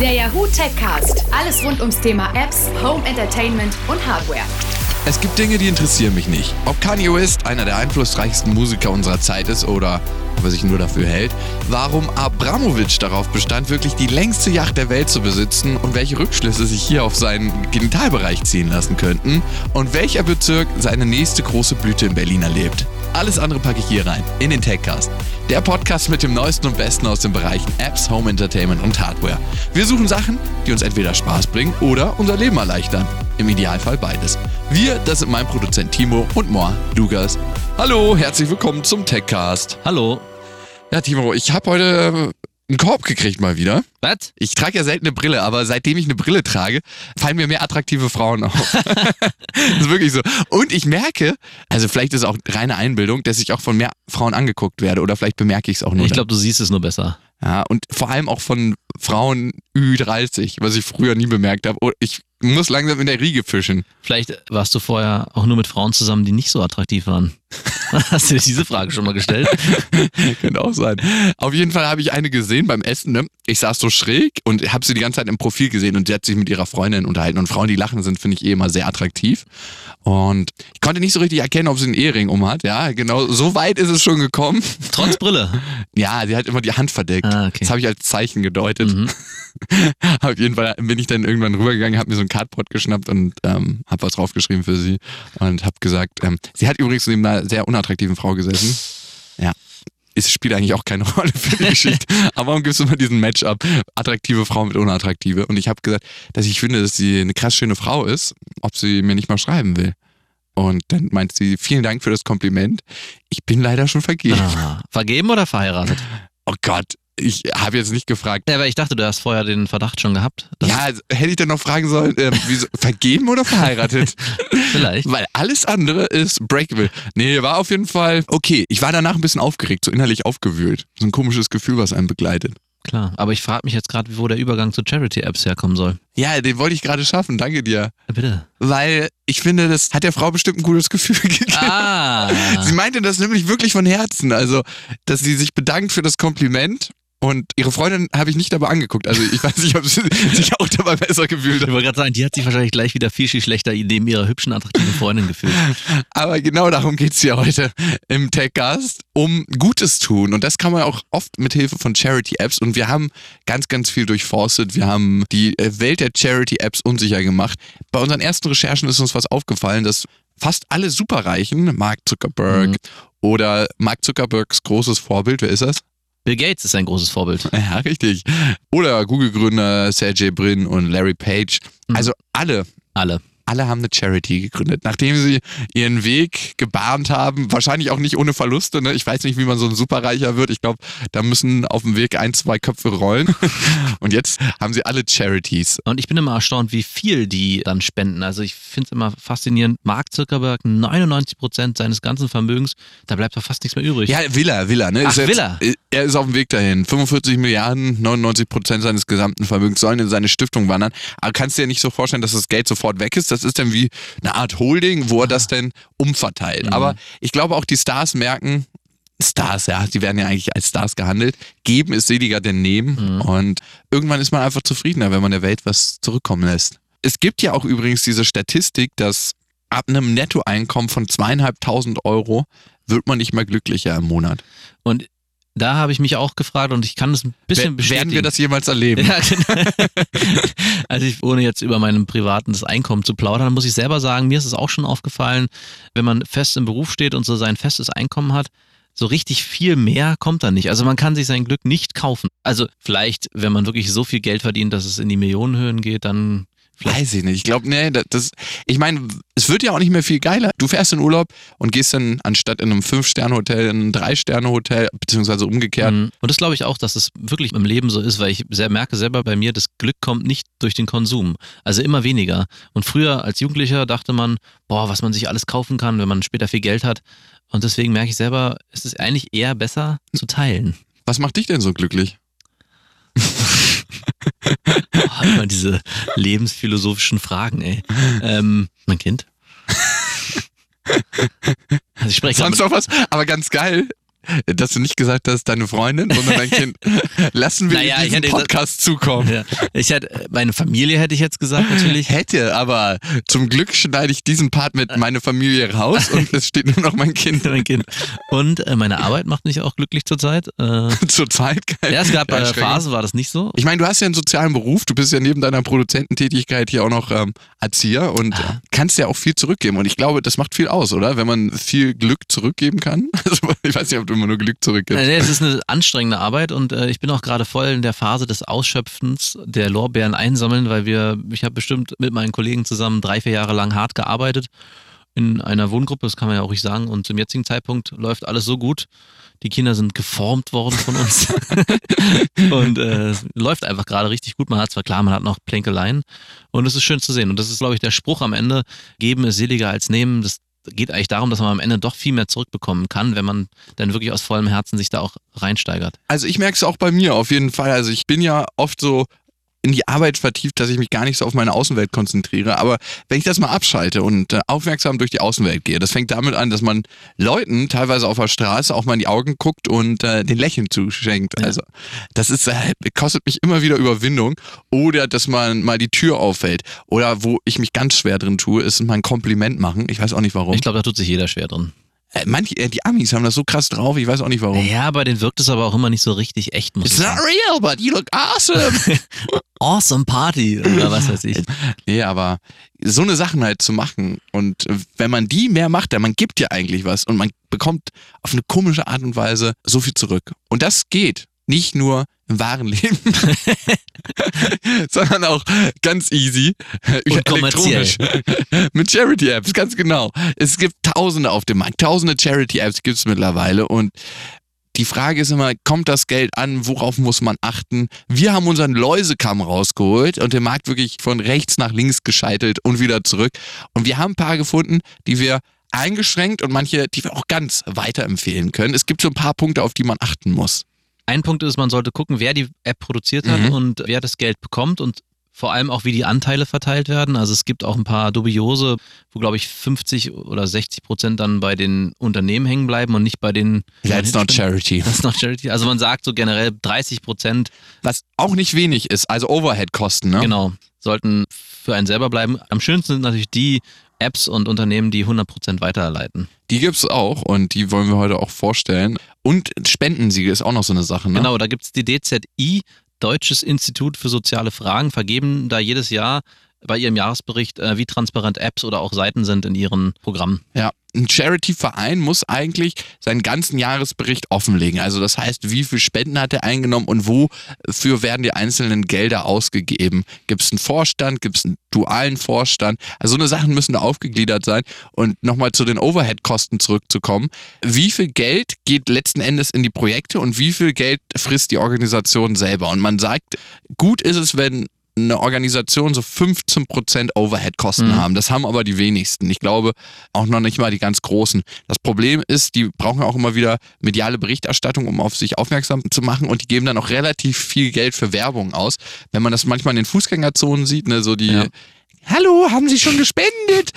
Der Yahoo Techcast. Alles rund ums Thema Apps, Home Entertainment und Hardware. Es gibt Dinge, die interessieren mich nicht. Ob Kanye West einer der einflussreichsten Musiker unserer Zeit ist oder ob er sich nur dafür hält. Warum Abramowitsch darauf bestand, wirklich die längste Yacht der Welt zu besitzen und welche Rückschlüsse sich hier auf seinen Genitalbereich ziehen lassen könnten. Und welcher Bezirk seine nächste große Blüte in Berlin erlebt. Alles andere packe ich hier rein, in den Techcast. Der Podcast mit dem Neuesten und Besten aus den Bereichen Apps, Home Entertainment und Hardware. Wir suchen Sachen, die uns entweder Spaß bringen oder unser Leben erleichtern. Im Idealfall beides. Wir, das sind mein Produzent Timo und moi, Lukas. Hallo, herzlich willkommen zum Techcast. Hallo. Ja, Timo, ich habe heute einen Korb gekriegt mal wieder. Was? Ich trage ja selten eine Brille, aber seitdem ich eine Brille trage, fallen mir mehr attraktive Frauen auf. das ist wirklich so. Und ich merke, also vielleicht ist es auch reine Einbildung, dass ich auch von mehr Frauen angeguckt werde oder vielleicht bemerke ich es auch nur. Ich glaube, du siehst es nur besser. Ja, und vor allem auch von Frauen Ü30, was ich früher nie bemerkt habe. Oh, Ich muss langsam in der Riege fischen. Vielleicht warst du vorher auch nur mit Frauen zusammen, die nicht so attraktiv waren. Hast du dir diese Frage schon mal gestellt? Könnte auch sein. Auf jeden Fall habe ich eine gesehen beim Essen. Ne? Ich saß so schräg und habe sie die ganze Zeit im Profil gesehen und sie hat sich mit ihrer Freundin unterhalten. Und Frauen, die lachen, sind, finde ich, eh immer sehr attraktiv. Und ich konnte nicht so richtig erkennen, ob sie einen Ehering um hat. Ja, genau, so weit ist es schon gekommen. Trotz Brille. Ja, sie hat immer die Hand verdeckt. Ah, okay. Das habe ich als Zeichen gedeutet. Mhm. Auf jeden Fall bin ich dann irgendwann rübergegangen, habe mir so ein Cardboard geschnappt und ähm, habe was draufgeschrieben für sie und habe gesagt, ähm, sie hat übrigens neben einer sehr unattraktiven Frau gesessen. Ja. Es spielt eigentlich auch keine Rolle für die Geschichte. Aber warum gibst du immer diesen Matchup? Attraktive Frau mit unattraktive. Und ich habe gesagt, dass ich finde, dass sie eine krass schöne Frau ist, ob sie mir nicht mal schreiben will. Und dann meint sie, vielen Dank für das Kompliment. Ich bin leider schon vergeben. Ah, vergeben oder verheiratet? Oh Gott, ich habe jetzt nicht gefragt. Ja, aber ich dachte, du hast vorher den Verdacht schon gehabt. Ja, also, hätte ich dann noch fragen sollen, ähm, wieso, vergeben oder verheiratet? Vielleicht. Weil alles andere ist breakable. Nee, war auf jeden Fall okay. Ich war danach ein bisschen aufgeregt, so innerlich aufgewühlt. So ein komisches Gefühl, was einen begleitet. Klar. Aber ich frage mich jetzt gerade, wo der Übergang zu Charity-Apps herkommen soll. Ja, den wollte ich gerade schaffen, danke dir. Bitte. Weil ich finde, das hat der Frau bestimmt ein gutes Gefühl gegeben. Ah. Sie meinte das nämlich wirklich von Herzen. Also, dass sie sich bedankt für das Kompliment. Und ihre Freundin habe ich nicht dabei angeguckt. Also ich weiß nicht, ob sie sich auch dabei besser gefühlt Ich hat. wollte gerade sagen, die hat sich wahrscheinlich gleich wieder viel, viel schlechter neben ihrer hübschen, attraktiven Freundin gefühlt. Aber genau darum geht's ja heute im Techcast, um Gutes tun. Und das kann man auch oft mit Hilfe von Charity-Apps. Und wir haben ganz, ganz viel durchforstet. Wir haben die Welt der Charity-Apps unsicher gemacht. Bei unseren ersten Recherchen ist uns was aufgefallen, dass fast alle Superreichen, Mark Zuckerberg Mhm. oder Mark Zuckerbergs großes Vorbild, wer ist das? Bill Gates ist ein großes Vorbild. Ja, richtig. Oder Google-Gründer Sergey Brin und Larry Page. Mhm. Also alle Alle. Alle haben eine Charity gegründet, nachdem sie ihren Weg gebahnt haben. Wahrscheinlich auch nicht ohne Verluste. Ne? Ich weiß nicht, wie man so ein Superreicher wird. Ich glaube, da müssen auf dem Weg ein, zwei Köpfe rollen. Und jetzt haben sie alle Charities. Und ich bin immer erstaunt, wie viel die dann spenden. Also ich finde es immer faszinierend. Mark Zuckerberg, 99 Prozent seines ganzen Vermögens, da bleibt doch fast nichts mehr übrig. Ja, Villa, Villa. Ne? Ach, jetzt, Villa. Er ist auf dem Weg dahin. 45 Milliarden, 99 Prozent seines gesamten Vermögens sollen in seine Stiftung wandern. Aber kannst dir ja nicht so vorstellen, dass das Geld sofort weg ist. Das ist dann wie eine Art Holding, wo er das dann umverteilt. Mhm. Aber ich glaube auch die Stars merken, Stars, ja, die werden ja eigentlich als Stars gehandelt. Geben ist seliger denn nehmen. Mhm. Und irgendwann ist man einfach zufriedener, wenn man der Welt was zurückkommen lässt. Es gibt ja auch übrigens diese Statistik, dass ab einem Nettoeinkommen von zweieinhalbtausend Euro wird man nicht mehr glücklicher im Monat. Und da habe ich mich auch gefragt und ich kann das ein bisschen Wer- bestätigen. Werden wir das jemals erleben? Ja, genau. Also ich, ohne jetzt über meinem privaten Einkommen zu plaudern, muss ich selber sagen, mir ist es auch schon aufgefallen, wenn man fest im Beruf steht und so sein festes Einkommen hat, so richtig viel mehr kommt da nicht. Also man kann sich sein Glück nicht kaufen. Also vielleicht, wenn man wirklich so viel Geld verdient, dass es in die Millionenhöhen geht, dann. Weiß ich nicht. Ich glaube, nee, das, ich meine, es wird ja auch nicht mehr viel geiler. Du fährst in Urlaub und gehst dann anstatt in einem Fünf-Sterne-Hotel in ein Drei-Sterne-Hotel, beziehungsweise umgekehrt. Mhm. Und das glaube ich auch, dass es wirklich im Leben so ist, weil ich sehr merke selber bei mir, das Glück kommt nicht durch den Konsum. Also immer weniger. Und früher als Jugendlicher dachte man, boah, was man sich alles kaufen kann, wenn man später viel Geld hat. Und deswegen merke ich selber, es ist eigentlich eher besser zu teilen. Was macht dich denn so glücklich? Immer diese lebensphilosophischen Fragen, ey. Ähm, mein Kind? Also ich spreche Sonst noch was? Aber ganz geil. Dass du nicht gesagt hast, deine Freundin, sondern dein Kind. Lassen wir Naja, diesen hätte gesagt- Podcast zukommen. Ja. Ich hätte, meine Familie hätte ich jetzt gesagt, natürlich. Hätte, aber zum Glück schneide ich diesen Part mit meine Familie raus und es steht nur noch mein Kind. mein Kind. Und äh, meine Arbeit macht mich auch glücklich zurzeit. Äh, Zurzeit geil. ja, es gab äh. Phasen, war das nicht so. Ich meine, du hast ja einen sozialen Beruf, du bist ja neben deiner Produzententätigkeit hier auch noch ähm, Erzieher und Ah. äh, kannst ja auch viel zurückgeben. Und ich glaube, das macht viel aus, oder? Wenn man viel Glück zurückgeben kann. Also, ich weiß nicht, ob du immer nur Glück zurückgibst. Äh, nee, es ist eine anstrengende Arbeit und äh, ich bin auch gerade voll in der Phase des Ausschöpfens der Lorbeeren einsammeln, weil wir, ich habe bestimmt mit meinen Kollegen zusammen drei, vier Jahre lang hart gearbeitet in einer Wohngruppe, das kann man ja auch ruhig sagen. Und zum jetzigen Zeitpunkt läuft alles so gut. Die Kinder sind geformt worden von uns. und äh, läuft einfach gerade richtig gut. Man hat zwar klar, man hat noch Plänkeleien und es ist schön zu sehen. Und das ist, glaube ich, der Spruch am Ende, geben ist seliger als nehmen. Das geht eigentlich darum, dass man am Ende doch viel mehr zurückbekommen kann, wenn man dann wirklich aus vollem Herzen sich da auch reinsteigert. Also ich merke es auch bei mir auf jeden Fall. Also ich bin ja oft so in die Arbeit vertieft, dass ich mich gar nicht so auf meine Außenwelt konzentriere. Aber wenn ich das mal abschalte und äh, aufmerksam durch die Außenwelt gehe, das fängt damit an, dass man Leuten teilweise auf der Straße auch mal in die Augen guckt und äh, den Lächeln zuschenkt. Ja. Also das ist, äh, kostet mich immer wieder Überwindung. Oder dass man mal die Tür auffällt. Oder wo ich mich ganz schwer drin tue, ist mal ein Kompliment machen. Ich weiß auch nicht warum. Ich glaube, da tut sich jeder schwer drin. Äh, manche, äh, die Amis haben das so krass drauf, ich weiß auch nicht warum. Ja, bei denen wirkt es aber auch immer nicht so richtig echt, muss It's not sagen. real, but you look awesome. Awesome Party oder was weiß ich. Nee, aber so eine Sachen halt zu machen und wenn man die mehr macht, dann man gibt ja eigentlich was und man bekommt auf eine komische Art und Weise so viel zurück. Und das geht nicht nur im wahren Leben, sondern auch ganz easy über elektronisch mit Charity-Apps, ganz genau. Es gibt Tausende auf dem Markt, Tausende Charity-Apps gibt es mittlerweile und die Frage ist immer, kommt das Geld an? Worauf muss man achten? Wir haben unseren Läusekamm rausgeholt und den Markt wirklich von rechts nach links gescheitelt und wieder zurück. Und wir haben ein paar gefunden, die wir eingeschränkt und manche, die wir auch ganz weiterempfehlen können. Es gibt so ein paar Punkte, auf die man achten muss. Ein Punkt ist, man sollte gucken, wer die App produziert hat Mhm. und wer das Geld bekommt und vor allem auch, wie die Anteile verteilt werden. Also es gibt auch ein paar dubiose, wo glaube ich 50 oder 60 Prozent dann bei den Unternehmen hängen bleiben und nicht bei den. That's not charity. That's not charity. Also man sagt so generell 30 Prozent, Was auch nicht wenig ist, also Overhead-Kosten, ne? genau, sollten für einen selber bleiben. Am schönsten sind natürlich die Apps und Unternehmen, die 100 Prozent weiterleiten. Die gibt's auch und die wollen wir heute auch vorstellen. Und Spendensiegel ist auch noch so eine Sache, ne? Genau, da gibt es die DZI, Deutsches Institut für soziale Fragen, vergeben da jedes Jahr bei ihrem Jahresbericht, äh, wie transparent Apps oder auch Seiten sind in ihren Programmen. Ja, ein Charity-Verein muss eigentlich seinen ganzen Jahresbericht offenlegen. Also das heißt, wie viel Spenden hat er eingenommen und wofür werden die einzelnen Gelder ausgegeben? Gibt es einen Vorstand? Gibt es einen dualen Vorstand? Also so eine Sachen müssen da aufgegliedert sein. Und nochmal zu den Overhead-Kosten zurückzukommen. Wie viel Geld geht letzten Endes in die Projekte und wie viel Geld frisst die Organisation selber? Und man sagt, gut ist es, wenn eine Organisation so 15% Overhead-Kosten Mhm. haben. Das haben aber die wenigsten. Ich glaube auch noch nicht mal die ganz großen. Das Problem ist, die brauchen auch immer wieder mediale Berichterstattung, um auf sich aufmerksam zu machen und die geben dann auch relativ viel Geld für Werbung aus. Wenn man das manchmal in den Fußgängerzonen sieht, ne, so die Ja. Hallo, haben Sie schon gespendet?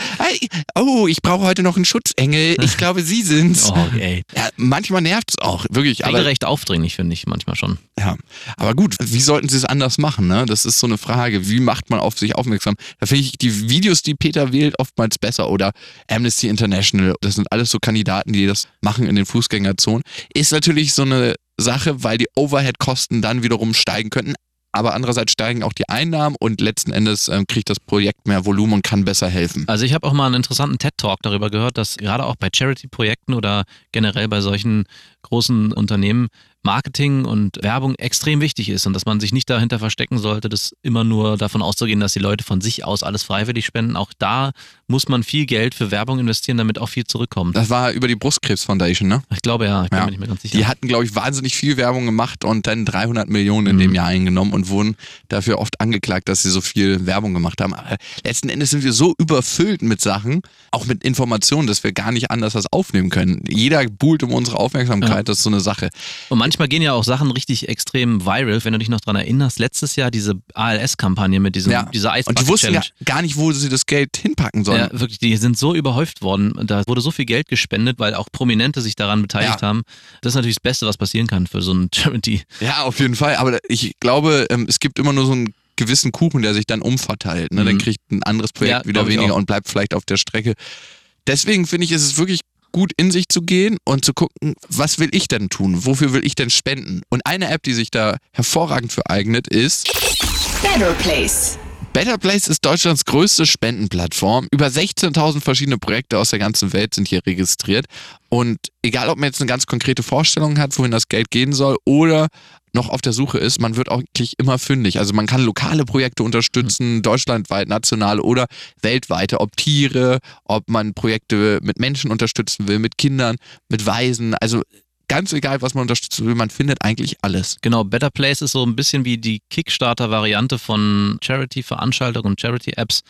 Oh, ich brauche heute noch einen Schutzengel. Ich glaube, Sie sind's. Oh, ey. Ja, manchmal nervt's auch, wirklich. Aber Regelrecht aufdringlich, finde ich manchmal schon. ja, aber gut, wie sollten sie es anders machen? Ne? Das ist so eine Frage. Wie macht man auf sich aufmerksam? Da finde ich die Videos, die Peter wählt, oftmals besser. Oder Amnesty International. Das sind alles so Kandidaten, die das machen in den Fußgängerzonen. Ist natürlich so eine Sache, weil die Overhead-Kosten dann wiederum steigen könnten. Aber andererseits steigen auch die Einnahmen und letzten Endes ähm, kriegt das Projekt mehr Volumen und kann besser helfen. Also ich habe auch mal einen interessanten TED-Talk darüber gehört, dass gerade auch bei Charity-Projekten oder generell bei solchen großen Unternehmen Marketing und Werbung extrem wichtig ist und dass man sich nicht dahinter verstecken sollte, das immer nur davon auszugehen, dass die Leute von sich aus alles freiwillig spenden. Auch da muss man viel Geld für Werbung investieren, damit auch viel zurückkommt. Das war über die Brustkrebs Foundation, ne? Ich glaube ja, ich bin Ja. mir nicht mehr ganz sicher. Die hatten, glaube ich, wahnsinnig viel Werbung gemacht und dann 300 Millionen in Mhm. dem Jahr eingenommen und wurden dafür oft angeklagt, dass sie so viel Werbung gemacht haben. Aber letzten Endes sind wir so überfüllt mit Sachen, auch mit Informationen, dass wir gar nicht anders das aufnehmen können. Jeder buhlt um unsere Aufmerksamkeit, Ja. das ist so eine Sache. Und manchmal gehen ja auch Sachen richtig extrem viral, wenn du dich noch dran erinnerst. Letztes Jahr diese ALS-Kampagne mit diesem, Ja. dieser Eis Und die wussten ja gar nicht, wo sie das Geld hinpacken sollen. Ja, wirklich, die sind so überhäuft worden. Da wurde so viel Geld gespendet, weil auch Prominente sich daran beteiligt Ja. haben. Das ist natürlich das Beste, was passieren kann für so ein Charity. Ja, auf jeden Fall. Aber ich glaube, ähm, es gibt immer nur so einen gewissen Kuchen, der sich dann umverteilt. Ne? Dann Mhm. kriegt ein anderes Projekt Ja, wieder weniger und bleibt vielleicht auf der Strecke. Deswegen finde ich, ist es wirklich gut in sich zu gehen und zu gucken, was will ich denn tun? Wofür will ich denn spenden? Und eine App, die sich da hervorragend für eignet, ist Better Place. Better Place ist Deutschlands größte Spendenplattform. Über 16.000 verschiedene Projekte aus der ganzen Welt sind hier registriert. Und egal, ob man jetzt eine ganz konkrete Vorstellung hat, wohin das Geld gehen soll oder noch auf der Suche ist, man wird auch wirklich immer fündig. Also man kann lokale Projekte unterstützen, deutschlandweit, national oder weltweite, ob Tiere, ob man Projekte mit Menschen unterstützen will, mit Kindern, mit Waisen. Also ganz egal, was man unterstützen will, man findet eigentlich alles. Genau, Better Place ist so ein bisschen wie die Kickstarter-Variante von Charity-Veranstaltungen und Charity-Apps.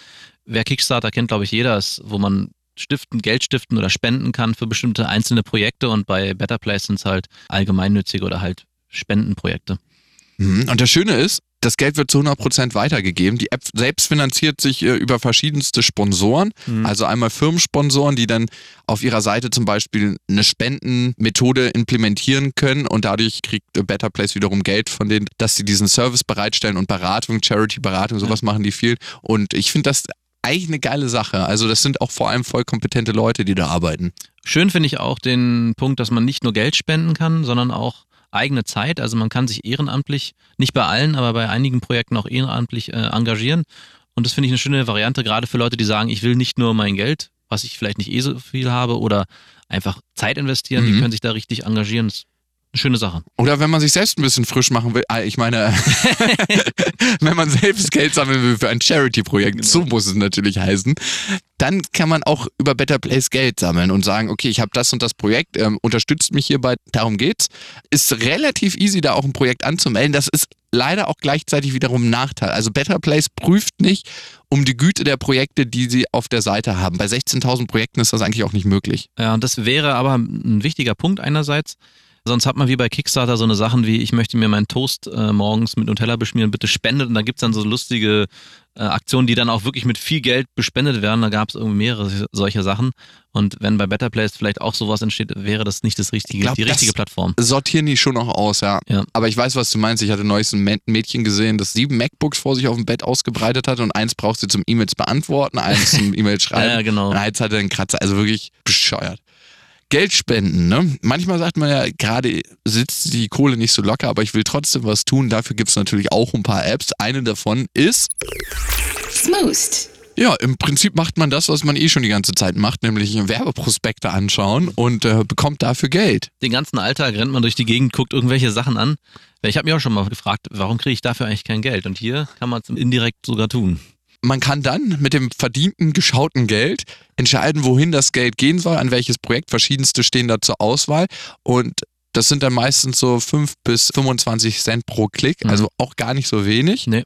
Wer Kickstarter kennt, glaube ich, jeder, ist, wo man stiften, Geld stiften oder spenden kann für bestimmte einzelne Projekte und bei Better Place sind es halt allgemeinnützige oder halt Spendenprojekte. Mhm. Und das Schöne ist, das Geld wird zu 100% weitergegeben. Die App selbst finanziert sich äh, über verschiedenste Sponsoren. Mhm. Also einmal Firmensponsoren, die dann auf ihrer Seite zum Beispiel eine Spendenmethode implementieren können und dadurch kriegt Better Place wiederum Geld von denen, dass sie diesen Service bereitstellen und Beratung, Charity-Beratung, sowas machen die viel. Und ich finde das eigentlich eine geile Sache. Also das sind auch vor allem voll kompetente Leute, die da arbeiten. Schön finde ich auch den Punkt, dass man nicht nur Geld spenden kann, sondern auch eigene Zeit. Also man kann sich ehrenamtlich, nicht bei allen, aber bei einigen Projekten auch ehrenamtlich äh, engagieren. Und das finde ich eine schöne Variante, gerade für Leute, die sagen, ich will nicht nur mein Geld, was ich vielleicht nicht eh so viel habe, oder einfach Zeit investieren, die Mhm. können sich da richtig engagieren. Das eine schöne Sache. Oder wenn man sich selbst ein bisschen frisch machen will, ah, ich meine, wenn man selbst Geld sammeln will für ein Charity-Projekt, so muss es natürlich heißen, dann kann man auch über Better Place Geld sammeln und sagen, okay, ich habe das und das Projekt, ähm, unterstützt mich hierbei, darum geht's. Ist relativ easy, da auch ein Projekt anzumelden. Das ist leider auch gleichzeitig wiederum ein Nachteil. Also Better Place prüft nicht um die Güte der Projekte, die sie auf der Seite haben. Bei 16.000 Projekten ist das eigentlich auch nicht möglich. Ja, und das wäre aber ein wichtiger Punkt einerseits. Sonst hat man wie bei Kickstarter so eine Sachen wie, ich möchte mir meinen Toast äh, morgens mit Nutella beschmieren, bitte spendet. Und da gibt's dann so lustige äh, Aktionen, die dann auch wirklich mit viel Geld bespendet werden. Da gab's irgendwie mehrere solche Sachen. Und wenn bei Better Place vielleicht auch sowas entsteht, wäre das nicht das richtige, Ich glaub, die richtige Plattform. sortieren die schon noch aus, ja. Ja. Aber ich weiß, was du meinst. Ich hatte neulich ein Mä- Mädchen gesehen, das sieben MacBooks vor sich auf dem Bett ausgebreitet hat und eins braucht sie zum E-Mails beantworten, eins zum E-Mail schreiben. Ja, genau. Und eins hatte einen Kratzer. Also wirklich bescheuert. Geld spenden, ne? Manchmal sagt man ja, gerade sitzt die Kohle nicht so locker, aber ich will trotzdem was tun. Dafür gibt es natürlich auch ein paar Apps. Eine davon ist, Smoothed. ja, im Prinzip macht man das, was man eh schon die ganze Zeit macht, nämlich Werbeprospekte anschauen und äh, bekommt dafür Geld. Den ganzen Alltag rennt man durch die Gegend, guckt irgendwelche Sachen an. Ich habe mich auch schon mal gefragt, warum kriege ich dafür eigentlich kein Geld? Und hier kann man es indirekt sogar tun. Man kann dann mit dem verdienten, geschauten Geld entscheiden, wohin das Geld gehen soll, an welches Projekt. Verschiedenste stehen da zur Auswahl. Und das sind dann meistens so 5 bis 25 Cent pro Klick, Mhm. also auch gar nicht so wenig. Nee.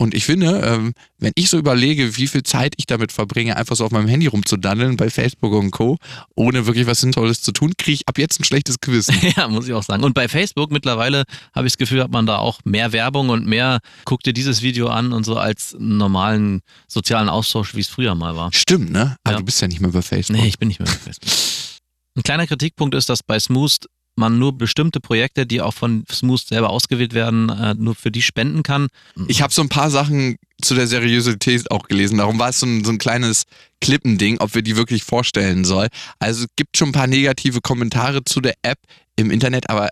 Und ich finde, ähm, wenn ich so überlege, wie viel Zeit ich damit verbringe, einfach so auf meinem Handy rumzudandeln bei Facebook und Co., ohne wirklich was Sinnvolles zu tun, kriege ich ab jetzt ein schlechtes Gewissen. Ja, muss ich auch sagen. Und bei Facebook mittlerweile habe ich das Gefühl, hat man da auch mehr Werbung und mehr, guck dir dieses Video an und so als einen normalen sozialen Austausch, wie es früher mal war. Stimmt, ne? Aber Ja. du bist ja nicht mehr bei Facebook. Nee, ich bin nicht mehr bei Facebook. Ein kleiner Kritikpunkt ist, dass bei Smooth man nur bestimmte Projekte, die auch von Smooth selber ausgewählt werden, äh, nur für die spenden kann. Ich habe so ein paar Sachen zu der Seriosität auch gelesen. Darum war es so ein, so ein kleines Klippending, ob wir die wirklich vorstellen soll. Also es gibt schon ein paar negative Kommentare zu der App im Internet, aber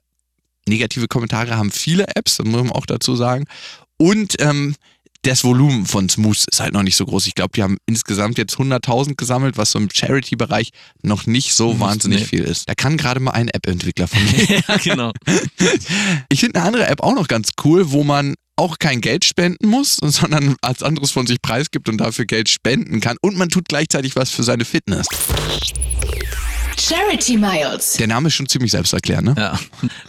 negative Kommentare haben viele Apps, das muss man auch dazu sagen. Und ähm, das Volumen von Smooth ist halt noch nicht so groß. Ich glaube, die haben insgesamt jetzt 100.000 gesammelt, was so im Charity-Bereich noch nicht so Mhm, wahnsinnig nee. viel ist. Da kann gerade mal ein App-Entwickler von mir ja, genau. ich finde eine andere App auch noch ganz cool, wo man auch kein Geld spenden muss, sondern als anderes von sich preisgibt und dafür Geld spenden kann. Und man tut gleichzeitig was für seine Fitness. Charity Miles. Der Name ist schon ziemlich selbsterklärend, ne? Ja,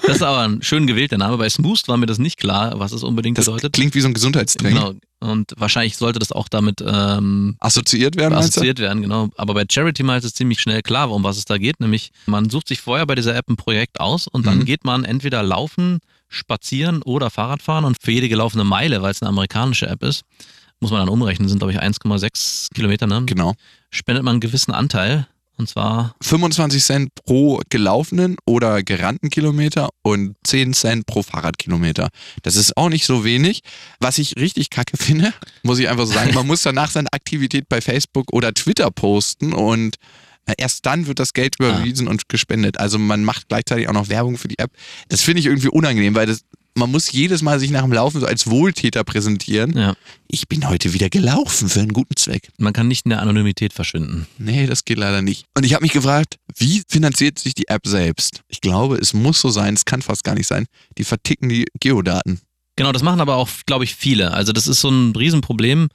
das ist aber ein schön gewählter Name. Bei Smooth war mir das nicht klar, was es unbedingt Das bedeutet. klingt wie so ein Gesundheitstraining. Genau. Und wahrscheinlich sollte das auch damit ähm, Assoziiert werden, assoziiert werden, genau. Aber bei Charity Miles ist ziemlich schnell klar, um was es da geht. Nämlich, man sucht sich vorher bei dieser App ein Projekt aus und dann Mhm. geht man entweder laufen, spazieren oder Fahrrad fahren und für jede gelaufene Meile, weil es eine amerikanische App ist, muss man dann umrechnen, sind glaube ich 1,6 Kilometer, ne? Genau. Spendet man einen gewissen Anteil und zwar 25 Cent pro gelaufenen oder gerannten Kilometer und 10 Cent pro Fahrradkilometer. Das ist auch nicht so wenig. Was ich richtig kacke finde, muss ich einfach so sagen, man muss danach seine Aktivität bei Facebook oder Twitter posten und äh, erst dann wird das Geld überwiesen und gespendet. Also man macht gleichzeitig auch noch Werbung für die App. Das finde ich irgendwie unangenehm, weil das, man muss jedes Mal sich nach dem Laufen so als Wohltäter präsentieren. ja, Ich bin heute wieder gelaufen für einen guten Zweck. man kann nicht in der Anonymität verschwinden. Nee, das geht leider nicht. Und ich habe mich gefragt, wie finanziert sich die App selbst? Ich glaube, es muss so sein, es kann fast gar nicht sein. Die verticken die Geodaten. Genau, das machen aber auch, glaube ich, viele. Also das ist so ein Riesenproblem.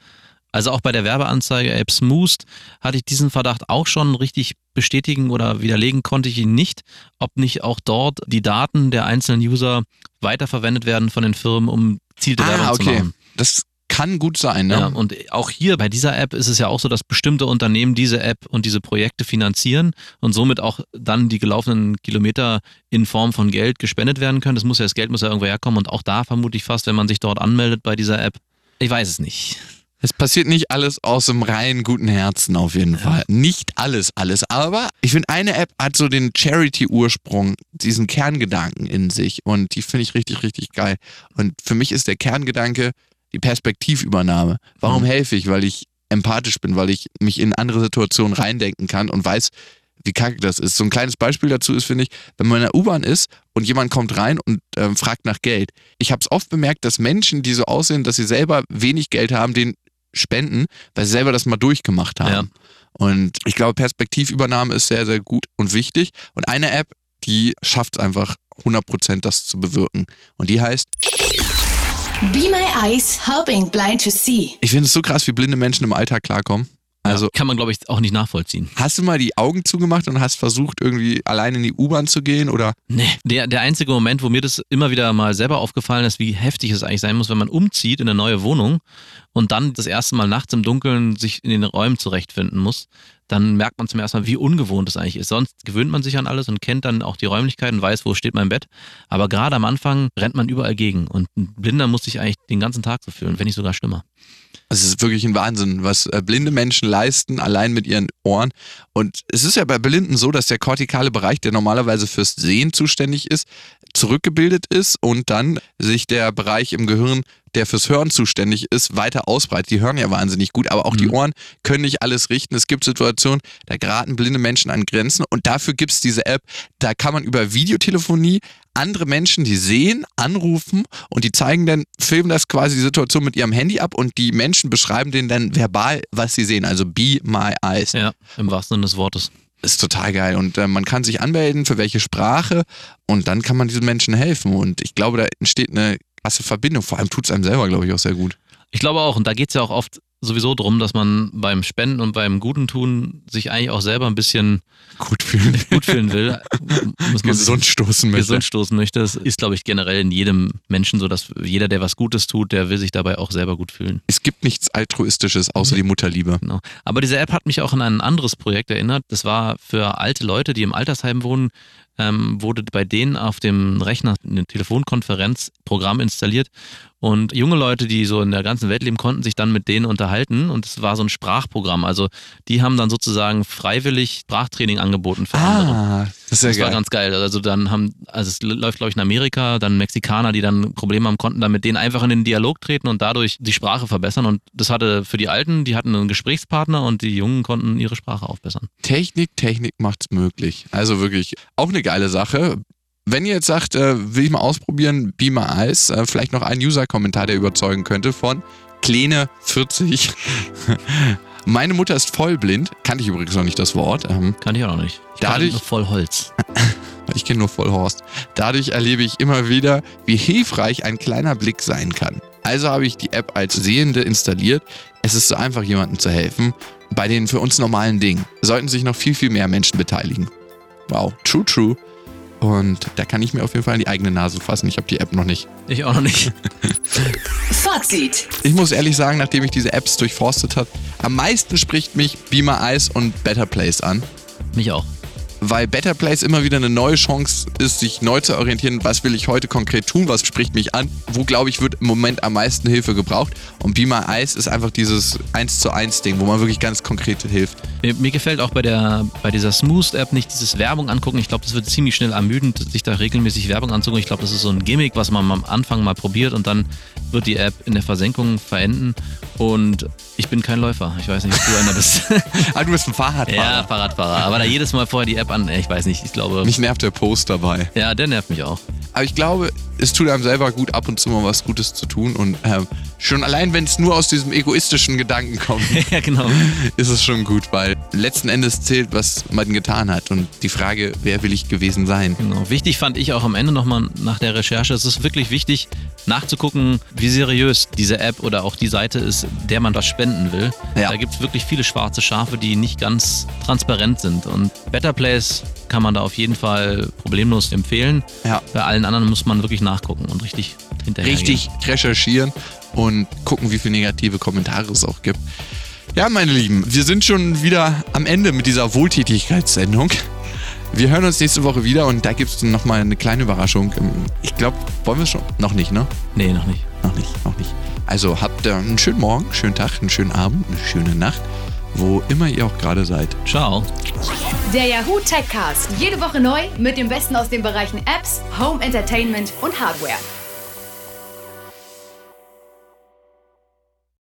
Also auch bei der Werbeanzeige App Smooth hatte ich diesen Verdacht auch schon richtig bestätigen oder widerlegen konnte ich ihn nicht, ob nicht auch dort die Daten der einzelnen User weiterverwendet werden von den Firmen, um zielte Werbung zu machen. Das kann gut sein, ne? Ja, und auch hier bei dieser App ist es ja auch so, dass bestimmte Unternehmen diese App und diese Projekte finanzieren und somit auch dann die gelaufenen Kilometer in Form von Geld gespendet werden können. Das muss ja, das Geld muss ja irgendwo herkommen und auch da vermute ich fast, wenn man sich dort anmeldet bei dieser App. Ich weiß es nicht. Es passiert nicht alles aus dem reinen guten Herzen auf jeden Fall. Nicht alles, alles. Aber ich finde, eine App hat so den Charity-Ursprung, diesen Kerngedanken in sich. Und die finde ich richtig, richtig geil. Und für mich ist der Kerngedanke die Perspektivübernahme. Warum Mhm. helfe ich? Weil ich empathisch bin, weil ich mich in andere Situationen reindenken kann und weiß, wie kacke das ist. So ein kleines Beispiel dazu ist, finde ich, wenn man in der U-Bahn ist und jemand kommt rein und ähm, fragt nach Geld. Ich habe es oft bemerkt, dass Menschen, die so aussehen, dass sie selber wenig Geld haben, den spenden, weil sie selber das mal durchgemacht haben. Ja. Und ich glaube, Perspektivübernahme ist sehr, sehr gut und wichtig. Und eine App, die schafft es einfach 100% das zu bewirken. Und die heißt, Be My Eyes, helping blind to see. ich finde es so krass, wie blinde Menschen im Alltag klarkommen. Also kann man, glaube ich, auch nicht nachvollziehen. hast du mal die Augen zugemacht und hast versucht, irgendwie allein in die U-Bahn zu gehen oder Nee. Der, der einzige Moment, wo mir das immer wieder mal selber aufgefallen ist, wie heftig es eigentlich sein muss, wenn man umzieht in eine neue Wohnung und dann das erste Mal nachts im Dunkeln sich in den Räumen zurechtfinden muss, dann merkt man zum ersten Mal, wie ungewohnt es eigentlich ist. Sonst gewöhnt man sich an alles und kennt dann auch die Räumlichkeiten, weiß, wo steht mein Bett. Aber gerade am Anfang rennt man überall gegen und ein Blinder muss sich eigentlich den ganzen Tag so fühlen, wenn nicht sogar schlimmer. Es ist wirklich ein Wahnsinn, was äh, blinde Menschen leisten, allein mit ihren Ohren. Und es ist ja bei Blinden so, dass der kortikale Bereich, der normalerweise fürs Sehen zuständig ist, zurückgebildet ist und dann sich der Bereich im Gehirn, der fürs Hören zuständig ist, weiter ausbreitet. Die hören ja wahnsinnig gut, aber auch die Mhm. Ohren können nicht alles richten. Es gibt Situationen, da geraten blinde Menschen an Grenzen und dafür gibt es diese App. Da kann man über Videotelefonie andere Menschen, die sehen, anrufen und die zeigen dann, filmen das quasi die Situation mit ihrem Handy ab und die Menschen beschreiben denen dann verbal, was sie sehen. Also be my eyes. Ja, im wahrsten Sinne des Wortes. Ist total geil. Und äh, man kann sich anmelden, für welche Sprache und dann kann man diesen Menschen helfen. Und ich glaube, da entsteht eine krasse Verbindung. Vor allem tut es einem selber, glaube ich, auch sehr gut. Ich glaube auch, und da geht es ja auch oft sowieso drum, dass man beim Spenden und beim Guten tun sich eigentlich auch selber ein bisschen Gut fühlen. gut fühlen will. Muss man sich Gesund stoßen möchte. gesund stoßen möchte. Das ist, glaube ich, generell in jedem Menschen so, dass jeder, der was Gutes tut, der will sich dabei auch selber gut fühlen. Es gibt nichts Altruistisches außer die Mutterliebe. Genau. Aber diese App hat mich auch an ein anderes Projekt erinnert. Das war für alte Leute, die im Altersheim wohnen, ähm, wurde bei denen auf dem Rechner ein Telefonkonferenzprogramm installiert. Und junge Leute, die so in der ganzen Welt leben, konnten sich dann mit denen unterhalten. Und es war so ein Sprachprogramm. Also die haben dann sozusagen freiwillig Sprachtraining angeboten für andere. Das Das war ganz geil. Also dann haben, also es läuft glaube ich in Amerika, dann Mexikaner, die dann Probleme haben, konnten dann mit denen einfach in den Dialog treten und dadurch die Sprache verbessern. Und das hatte für die Alten, die hatten einen Gesprächspartner und die Jungen konnten ihre Sprache aufbessern. Technik, Technik macht's möglich. Also wirklich auch eine geile Sache. Wenn ihr jetzt sagt, äh, will ich mal ausprobieren, Beamer Eis, äh, vielleicht noch ein User-Kommentar, der überzeugen könnte von Kleine40. Meine Mutter ist vollblind, kannte ich übrigens noch nicht das Wort. Ähm, Kann ich auch noch nicht. Ich Dadurch- nur voll Holz. ich kenne nur Vollhorst. Dadurch erlebe ich immer wieder, wie hilfreich ein kleiner Blick sein kann. Also habe ich die App als Sehende installiert. Es ist so einfach, jemandem zu helfen. Bei den für uns normalen Dingen sollten sich noch viel, viel mehr Menschen beteiligen. Wow, true, true. Und da kann ich mir auf jeden Fall in die eigene Nase fassen. Ich habe die App noch nicht. Ich auch noch nicht. Fazit. Ich muss ehrlich sagen, nachdem ich diese Apps durchforstet habe, am meisten spricht mich Beamer Eyes und Better Place an. Mich auch. Weil Better Place immer wieder eine neue Chance ist, sich neu zu orientieren. Was will ich heute konkret tun? Was spricht mich an? Wo, glaube ich, wird im Moment am meisten Hilfe gebraucht? Und Be My Eyes ist einfach dieses 1 zu 1 Ding, wo man wirklich ganz konkret hilft. Mir, mir gefällt auch bei, der, bei dieser Smooth-App nicht dieses Werbung angucken. Ich glaube, das wird ziemlich schnell ermüdend, sich da regelmäßig Werbung anzugucken. Ich glaube, das ist so ein Gimmick, was man am Anfang mal probiert und dann wird die App in der Versenkung verenden. Und ich bin kein Läufer. Ich weiß nicht, ob du einer bist. ah, du bist ein Fahrradfahrer. Ja, Fahrradfahrer. Aber da jedes Mal vorher die App an, ich weiß nicht, ich glaube. Mich nervt der Post dabei. Ja, der nervt mich auch. Aber ich glaube, es tut einem selber gut, ab und zu mal was Gutes zu tun. Und äh, schon allein, wenn es nur aus diesem egoistischen Gedanken kommt, ja, genau. ist es schon gut, weil letzten Endes zählt, was man getan hat. Und die Frage, wer will ich gewesen sein? Genau. Wichtig fand ich auch am Ende nochmal nach der Recherche, es ist wirklich wichtig, nachzugucken, wie seriös diese App oder auch die Seite ist, der man was spenden will. Ja. Da gibt es wirklich viele schwarze Schafe, die nicht ganz transparent sind. Und Better Place kann man da auf jeden Fall problemlos empfehlen. Ja. Bei allen anderen muss man wirklich nachgucken und richtig hinterher. Richtig recherchieren und gucken, wie viele negative Kommentare es auch gibt. Ja, meine Lieben, wir sind schon wieder am Ende mit dieser Wohltätigkeitssendung. Wir hören uns nächste Woche wieder und da gibt es nochmal eine kleine Überraschung. Ich glaube, wollen wir es schon? Noch nicht, ne? Nee, noch nicht. Noch nicht, noch nicht. Also habt einen schönen Morgen, schönen Tag, einen schönen Abend, eine schöne Nacht, wo immer ihr auch gerade seid. Ciao. Der Yahoo Techcast. Jede Woche neu mit dem Besten aus den Bereichen Apps, Home Entertainment und Hardware.